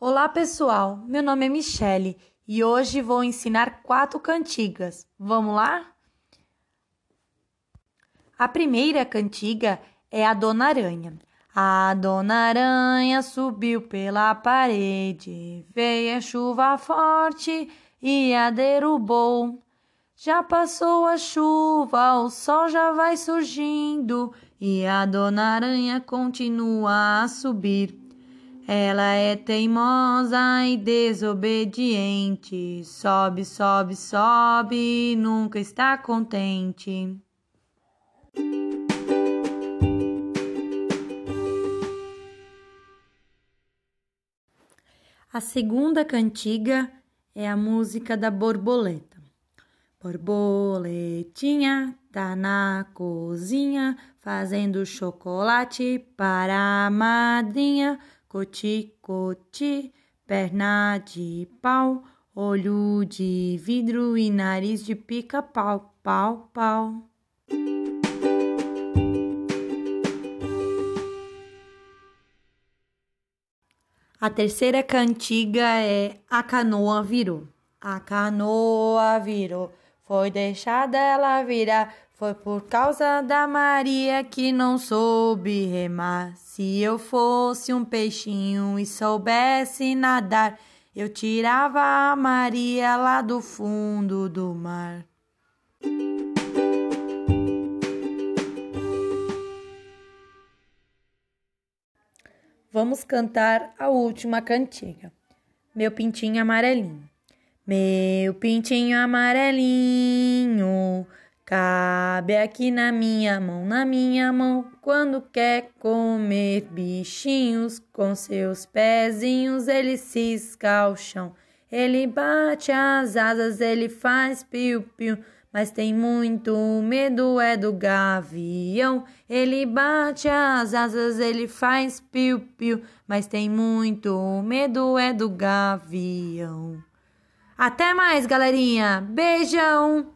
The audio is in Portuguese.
Olá pessoal, meu nome é Michele e hoje vou ensinar quatro cantigas. Vamos lá? A primeira cantiga é a Dona Aranha. A Dona Aranha subiu pela parede, veio a chuva forte e a derrubou. Já passou a chuva, o sol já vai surgindo e a Dona Aranha continua a subir. Ela é teimosa e desobediente, sobe, sobe, sobe, nunca está contente. A segunda cantiga é a música da borboleta. Borboletinha tá na cozinha fazendo chocolate para a madrinha. Coti, coti, perna de pau, olho de vidro e nariz de pica-pau, pau, pau. A terceira cantiga é A Canoa Virou. A canoa virou, foi deixada ela virar foi por causa da Maria que não soube remar. Se eu fosse um peixinho e soubesse nadar, eu tirava a Maria lá do fundo do mar. Vamos cantar a última cantiga. Meu pintinho amarelinho. Meu pintinho amarelinho Cabe aqui na minha mão, na minha mão, quando quer comer bichinhos, com seus pezinhos ele o chão. Ele bate as asas, ele faz piu-piu, mas tem muito medo é do gavião. Ele bate as asas, ele faz piu-piu, mas tem muito medo é do gavião. Até mais, galerinha. Beijão!